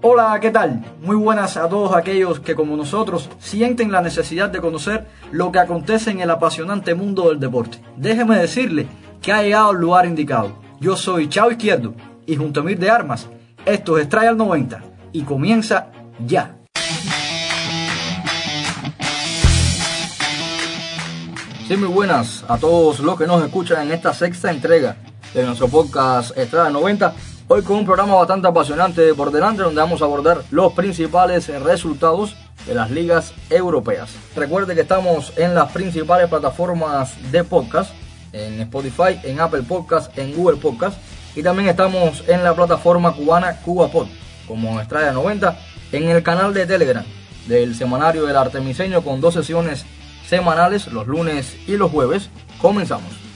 Hola, ¿qué tal? Muy buenas a todos aquellos que como nosotros sienten la necesidad de conocer lo que acontece en el apasionante mundo del deporte. Déjeme decirle que ha llegado al lugar indicado. Yo soy Chavo Izquierdo y junto a Mir de Armas, esto es Trial 90 y comienza ya. Sí, muy buenas a todos los que nos escuchan en esta sexta entrega de nuestro podcast Estrada 90. Hoy con un programa bastante apasionante por delante donde vamos a abordar los principales resultados de las ligas europeas. Recuerde que estamos en las principales plataformas de podcast, en Spotify, en Apple Podcast, en Google Podcast y también estamos en la plataforma cubana CubaPod como Estrada 90 en el canal de Telegram del semanario del Artemiseño con dos sesiones semanales los lunes y los jueves. Comenzamos.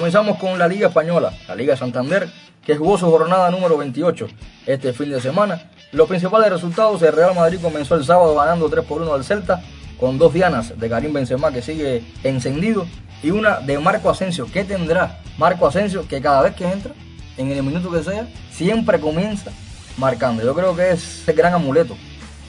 Comenzamos con la Liga Española, la Liga Santander, que jugó su jornada número 28 este fin de semana. Los principales resultados, el Real Madrid comenzó el sábado ganando 3 por 1 al Celta, con dos dianas de Karim Benzema que sigue encendido y una de Marco Asensio. ¿Qué tendrá Marco Asensio que cada vez que entra, en el minuto que sea, siempre comienza marcando. Yo creo que es el gran amuleto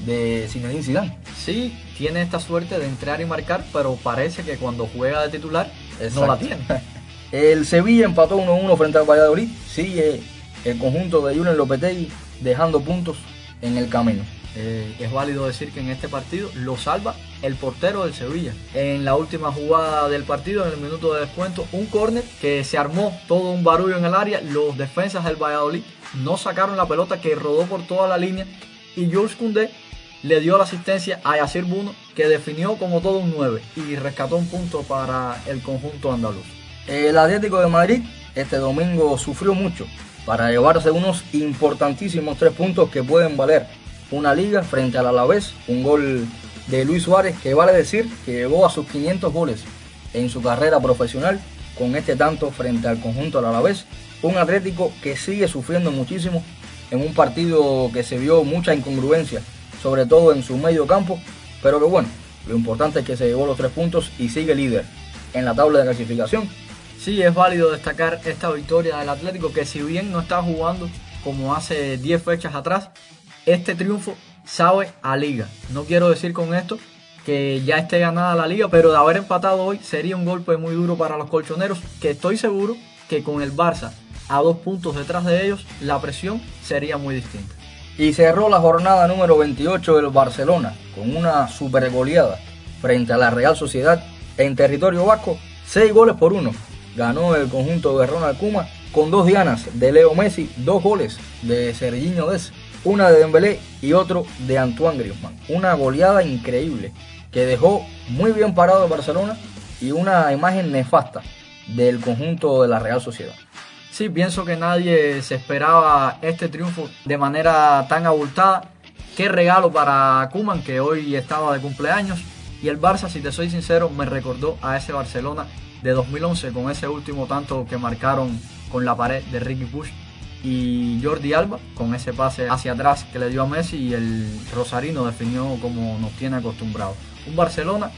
de Zinedine Zidane. Sí, tiene esta suerte de entrar y marcar, pero parece que cuando juega de titular no la tiene. El Sevilla empató 1-1 frente al Valladolid. Sigue el conjunto de Julen Lopetegui dejando puntos en el camino. Eh, es válido decir que en este partido lo salva el portero del Sevilla. En la última jugada del partido, en el minuto de descuento, un córner que se armó todo un barullo en el área. Los defensas del Valladolid no sacaron la pelota que rodó por toda la línea y Jules Koundé le dio la asistencia a Yacir Buno que definió como todo un 9 y rescató un punto para el conjunto andaluz. El Atlético de Madrid este domingo sufrió mucho para llevarse unos importantísimos tres puntos que pueden valer una liga frente al Alavés, un gol de Luis Suárez que vale decir que llegó a sus 500 goles en su carrera profesional con este tanto frente al conjunto del Alavés un Atlético que sigue sufriendo muchísimo en un partido que se vio mucha incongruencia, sobre todo en su medio campo, pero que bueno, lo importante es que se llevó los tres puntos y sigue líder en la tabla de clasificación. Sí, es válido destacar esta victoria del Atlético que si bien no está jugando como hace 10 fechas atrás, este triunfo sabe a liga. No quiero decir con esto que ya esté ganada la liga, pero de haber empatado hoy sería un golpe muy duro para los colchoneros, que estoy seguro que con el Barça a dos puntos detrás de ellos, la presión sería muy distinta. Y cerró la jornada número 28 del Barcelona con una super goleada frente a la Real Sociedad en territorio vasco, 6 goles por 1. Ganó el conjunto de Ronald Kuma con dos dianas de Leo Messi, dos goles de Serginho Des, una de Dembélé y otro de Antoine Griezmann. Una goleada increíble que dejó muy bien parado el Barcelona y una imagen nefasta del conjunto de la Real Sociedad. Sí, pienso que nadie se esperaba este triunfo de manera tan abultada. Qué regalo para Kuman que hoy estaba de cumpleaños. Y el Barça, si te soy sincero, me recordó a ese Barcelona de 2011 con ese último tanto que marcaron con la pared de Ricky Push y Jordi Alba con ese pase hacia atrás que le dio a Messi y el Rosarino definió como nos tiene acostumbrados. Un Barcelona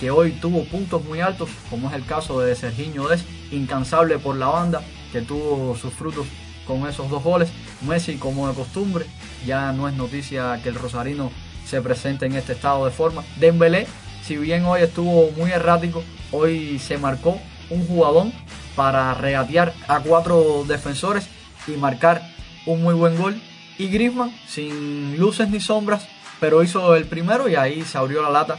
que hoy tuvo puntos muy altos, como es el caso de Serginho Des, incansable por la banda, que tuvo sus frutos con esos dos goles. Messi, como de costumbre, ya no es noticia que el Rosarino se presente en este estado de forma. Dembélé, si bien hoy estuvo muy errático, hoy se marcó un jugadón para regatear a cuatro defensores y marcar un muy buen gol. Y Griezmann, sin luces ni sombras, pero hizo el primero y ahí se abrió la lata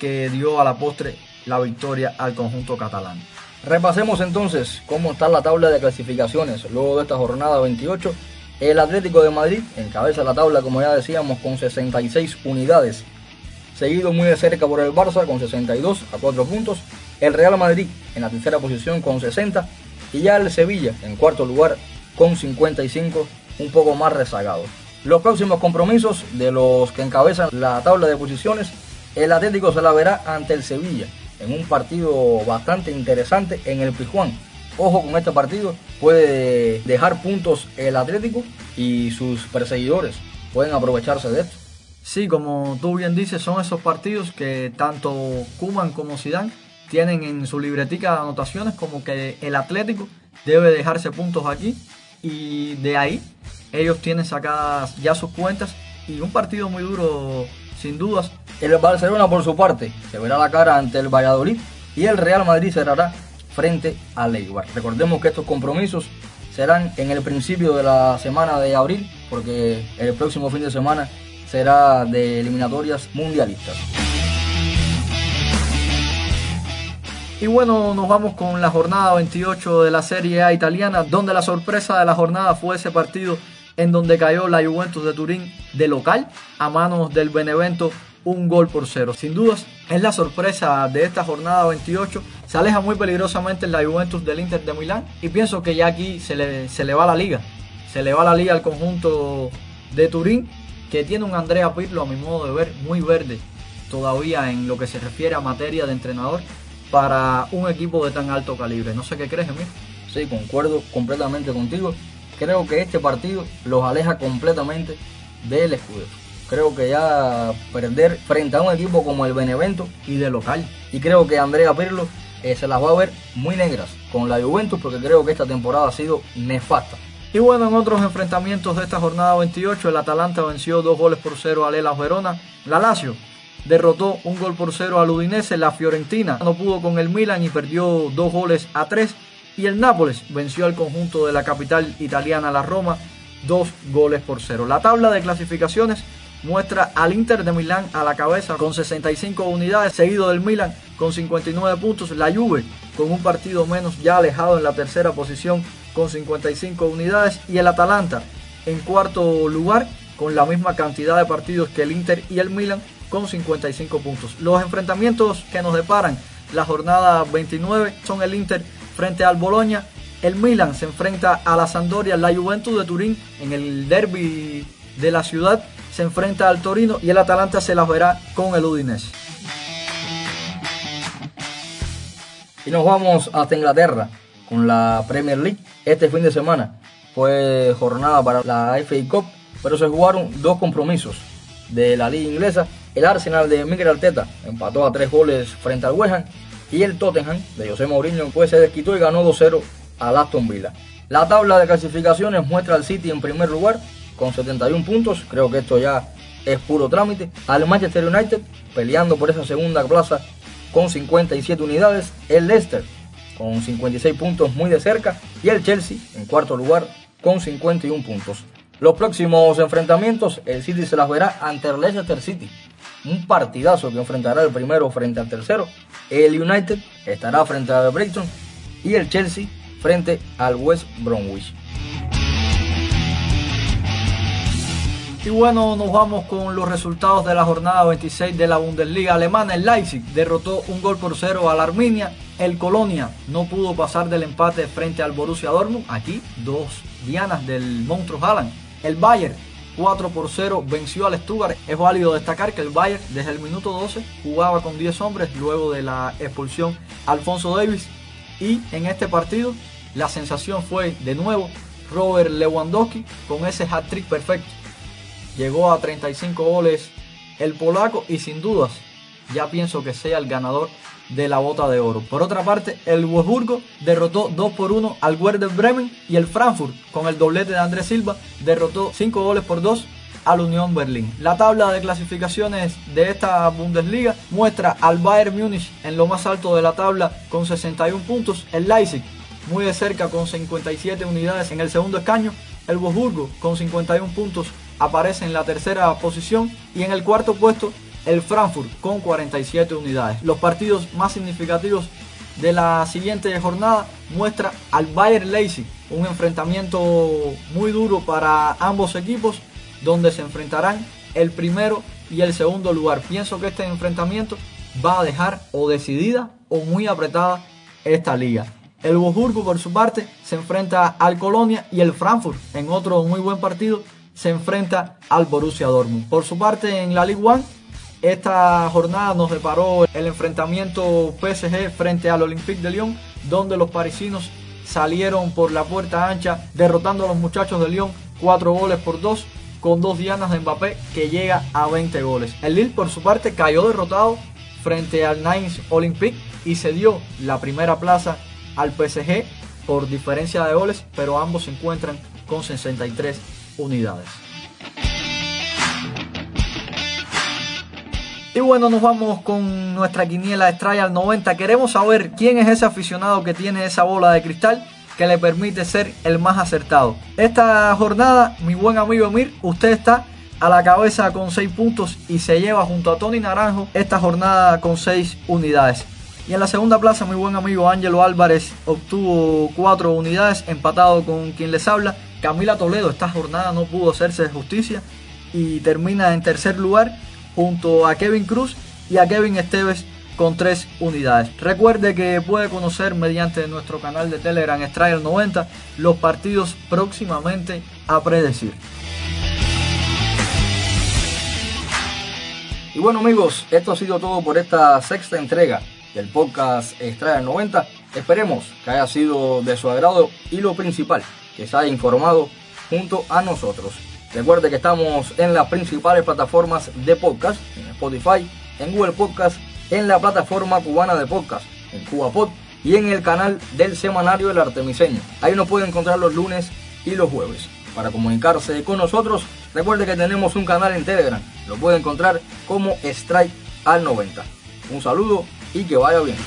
que dio a la postre la victoria al conjunto catalán. Repasemos entonces cómo está la tabla de clasificaciones luego de esta jornada 28. El Atlético de Madrid encabeza la tabla, como ya decíamos, con 66 unidades. Seguido muy de cerca por el Barça con 62 a 4 puntos. El Real Madrid en la tercera posición con 60. Y ya el Sevilla en cuarto lugar con 55, un poco más rezagado. Los próximos compromisos de los que encabezan la tabla de posiciones, el Atlético se la verá ante el Sevilla en un partido bastante interesante en el Pijuán. Ojo con este partido, puede dejar puntos el Atlético y sus perseguidores pueden aprovecharse de esto. Sí, como tú bien dices, son esos partidos que tanto Kuman como Zidane tienen en su libretica anotaciones como que el Atlético debe dejarse puntos aquí y de ahí ellos tienen sacadas ya sus cuentas y un partido muy duro sin dudas. El Barcelona por su parte se verá la cara ante el Valladolid y el Real Madrid cerrará frente al Eibar. Recordemos que estos compromisos serán en el principio de la semana de abril porque el próximo fin de semana será de eliminatorias mundialistas. Y bueno, nos vamos con la jornada 28 de la Serie A italiana, donde la sorpresa de la jornada fue ese partido en donde cayó la Juventus de Turín de local a manos del Benevento un gol por cero. Sin dudas, es la sorpresa de esta jornada 28. Se aleja muy peligrosamente la Juventus del Inter de Milán y pienso que ya aquí se le, se le va la liga. Se le va la liga al conjunto de Turín, que tiene un Andrea Pirlo, a mi modo de ver, muy verde todavía en lo que se refiere a materia de entrenador para un equipo de tan alto calibre. No sé qué crees, Emir. Sí, concuerdo completamente contigo. Creo que este partido los aleja completamente del escudo. Creo que ya perder frente a un equipo como el Benevento y de local. Y creo que Andrea Pirlo eh, se las va a ver muy negras con la Juventus porque creo que esta temporada ha sido nefasta. Y bueno, en otros enfrentamientos de esta jornada 28, el Atalanta venció dos goles por cero a Lela Verona. La Lazio derrotó un gol por cero al Udinese. La Fiorentina no pudo con el Milan y perdió dos goles a tres. Y el Nápoles venció al conjunto de la capital italiana, la Roma, dos goles por cero. La tabla de clasificaciones muestra al Inter de Milán a la cabeza con 65 unidades, seguido del Milan con 59 puntos. La Juve con un partido menos ya alejado en la tercera posición con 55 unidades. Y el Atalanta en cuarto lugar con la misma cantidad de partidos que el Inter y el Milan con 55 puntos. Los enfrentamientos que nos deparan la jornada 29 son el Inter frente al Boloña. El Milan se enfrenta a la Sampdoria, la Juventus de Turín en el derby de la ciudad se enfrenta al Torino y el Atalanta se las verá con el Udinese. Y nos vamos hasta Inglaterra con la Premier League. Este fin de semana fue jornada para la FA Cup, pero se jugaron dos compromisos de la liga inglesa el Arsenal de Miguel Arteta empató a tres goles frente al West Ham y el Tottenham de José Mourinho pues se desquitó y ganó 2-0 al Aston Villa. La tabla de clasificaciones muestra al City en primer lugar con 71 puntos, creo que esto ya es puro trámite. Al Manchester United peleando por esa segunda plaza con 57 unidades, el Leicester con 56 puntos muy de cerca y el Chelsea en cuarto lugar con 51 puntos. Los próximos enfrentamientos, el City se las verá ante el Leicester City un partidazo que enfrentará el primero frente al tercero. El United estará frente al Brighton y el Chelsea frente al West Bromwich. Y bueno, nos vamos con los resultados de la jornada 26 de la Bundesliga alemana. El Leipzig derrotó un gol por cero al Arminia. El Colonia no pudo pasar del empate frente al Borussia Dortmund. Aquí dos dianas del monstruo Haaland. El Bayern 4 por 0 venció al Stuttgart. Es válido destacar que el Bayern desde el minuto 12 jugaba con 10 hombres luego de la expulsión Alfonso Davis y en este partido la sensación fue de nuevo Robert Lewandowski con ese hat-trick perfecto. Llegó a 35 goles el polaco y sin dudas ya pienso que sea el ganador de la bota de oro. Por otra parte, el Wolfsburgo derrotó 2 por 1 al Werder Bremen y el Frankfurt, con el doblete de Andrés Silva, derrotó 5 goles por 2 al Unión Berlín. La tabla de clasificaciones de esta Bundesliga muestra al Bayern Múnich en lo más alto de la tabla con 61 puntos, el Leipzig muy de cerca con 57 unidades en el segundo escaño, el Wolfsburgo con 51 puntos aparece en la tercera posición y en el cuarto puesto el Frankfurt con 47 unidades. Los partidos más significativos de la siguiente jornada muestra al Bayern Leipzig, un enfrentamiento muy duro para ambos equipos donde se enfrentarán el primero y el segundo lugar. Pienso que este enfrentamiento va a dejar o decidida o muy apretada esta liga. El Wolfsburgo por su parte se enfrenta al Colonia y el Frankfurt en otro muy buen partido se enfrenta al Borussia Dortmund. Por su parte en la Ligue 1 esta jornada nos deparó el enfrentamiento PSG frente al Olympique de Lyon, donde los parisinos salieron por la puerta ancha derrotando a los muchachos de Lyon 4 goles por 2 con dos dianas de Mbappé que llega a 20 goles. El Lille por su parte cayó derrotado frente al Nines Olympique y se dio la primera plaza al PSG por diferencia de goles, pero ambos se encuentran con 63 unidades. Y bueno, nos vamos con nuestra quiniela Estrella al 90. Queremos saber quién es ese aficionado que tiene esa bola de cristal que le permite ser el más acertado. Esta jornada, mi buen amigo Emir, usted está a la cabeza con 6 puntos y se lleva junto a Tony Naranjo esta jornada con 6 unidades. Y en la segunda plaza, mi buen amigo Ángelo Álvarez obtuvo 4 unidades, empatado con quien les habla. Camila Toledo, esta jornada no pudo hacerse justicia y termina en tercer lugar junto a Kevin Cruz y a Kevin Esteves con 3 unidades. Recuerde que puede conocer mediante nuestro canal de Telegram Strider 90 los partidos próximamente a predecir. Y bueno amigos, esto ha sido todo por esta sexta entrega del podcast Strider 90. Esperemos que haya sido de su agrado y lo principal, que se haya informado junto a nosotros. Recuerde que estamos en las principales plataformas de podcast, en Spotify, en Google Podcast, en la plataforma cubana de podcast, en CubaPod y en el canal del semanario del Artemiseño. Ahí nos puede encontrar los lunes y los jueves. Para comunicarse con nosotros, recuerde que tenemos un canal en Telegram. Lo puede encontrar como Strike al 90. Un saludo y que vaya bien.